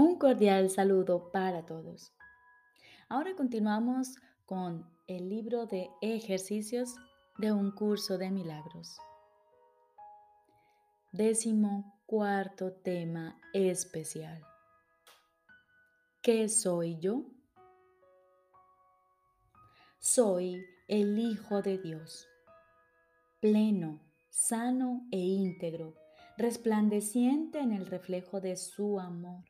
Un cordial saludo para todos. Ahora continuamos con el libro de ejercicios de un curso de milagros. Décimo cuarto tema especial. ¿Qué soy yo? Soy el Hijo de Dios, pleno, sano e íntegro, resplandeciente en el reflejo de su amor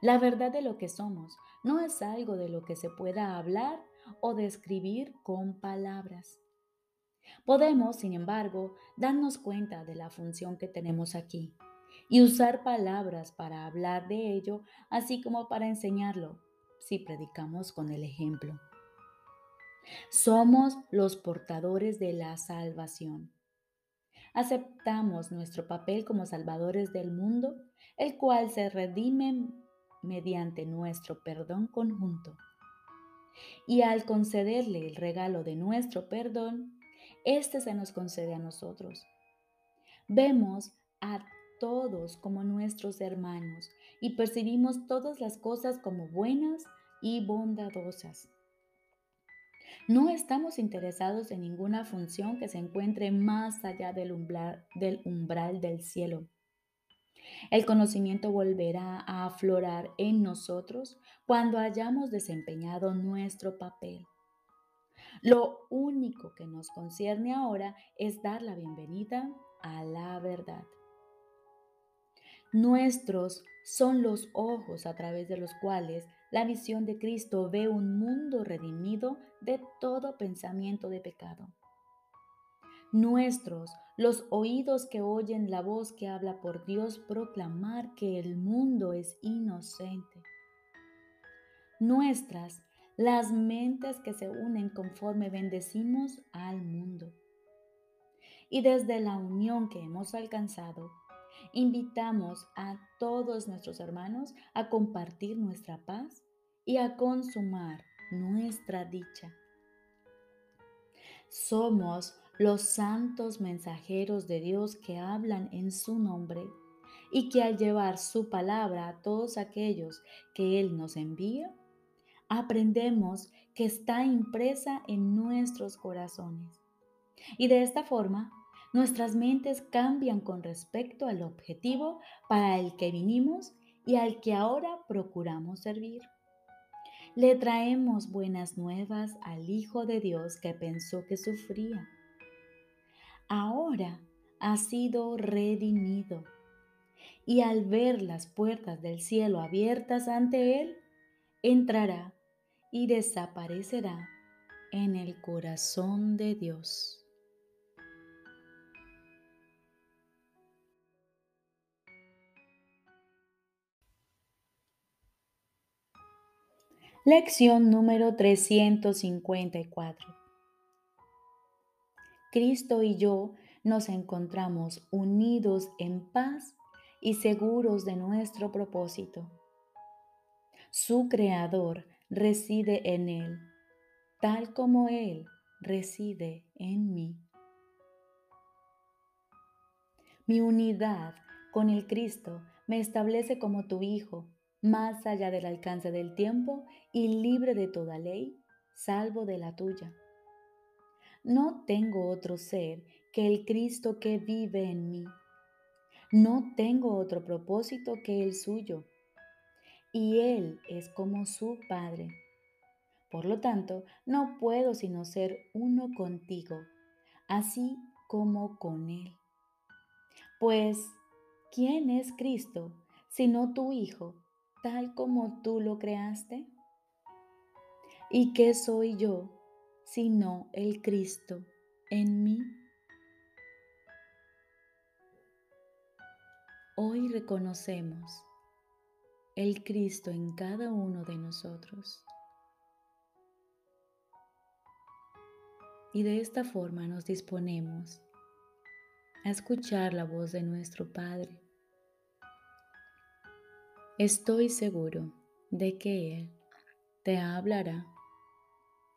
La verdad de lo que somos no es algo de lo que se pueda hablar o describir con palabras. Podemos, sin embargo, darnos cuenta de la función que tenemos aquí y usar palabras para hablar de ello, así como para enseñarlo, si predicamos con el ejemplo. Somos los portadores de la salvación. Aceptamos nuestro papel como salvadores del mundo, el cual se redime mediante nuestro perdón conjunto. Y al concederle el regalo de nuestro perdón, éste se nos concede a nosotros. Vemos a todos como nuestros hermanos y percibimos todas las cosas como buenas y bondadosas. No estamos interesados en ninguna función que se encuentre más allá del umbral del, umbral del cielo. El conocimiento volverá a aflorar en nosotros cuando hayamos desempeñado nuestro papel. Lo único que nos concierne ahora es dar la bienvenida a la verdad. Nuestros son los ojos a través de los cuales la visión de Cristo ve un mundo redimido de todo pensamiento de pecado. Nuestros los oídos que oyen la voz que habla por Dios proclamar que el mundo es inocente. Nuestras, las mentes que se unen conforme bendecimos al mundo. Y desde la unión que hemos alcanzado, invitamos a todos nuestros hermanos a compartir nuestra paz y a consumar nuestra dicha. Somos los santos mensajeros de Dios que hablan en su nombre y que al llevar su palabra a todos aquellos que Él nos envía, aprendemos que está impresa en nuestros corazones. Y de esta forma, nuestras mentes cambian con respecto al objetivo para el que vinimos y al que ahora procuramos servir. Le traemos buenas nuevas al Hijo de Dios que pensó que sufría ahora ha sido redimido. Y al ver las puertas del cielo abiertas ante él, entrará y desaparecerá en el corazón de Dios. Lección número 354 Cristo y yo nos encontramos unidos en paz y seguros de nuestro propósito. Su Creador reside en Él, tal como Él reside en mí. Mi unidad con el Cristo me establece como tu Hijo, más allá del alcance del tiempo y libre de toda ley, salvo de la tuya. No tengo otro ser que el Cristo que vive en mí. No tengo otro propósito que el suyo. y Él es como su Padre. Por lo tanto, no puedo sino ser uno contigo, así como con Él. Pues, ¿quién es Cristo sino tu Hijo, tal como tú lo creaste? ¿Y qué soy yo sino el Cristo en mí? Hoy reconocemos el Cristo en cada uno de nosotros. Y de esta forma nos disponemos a escuchar la voz de nuestro Padre. Estoy seguro de que Él te hablará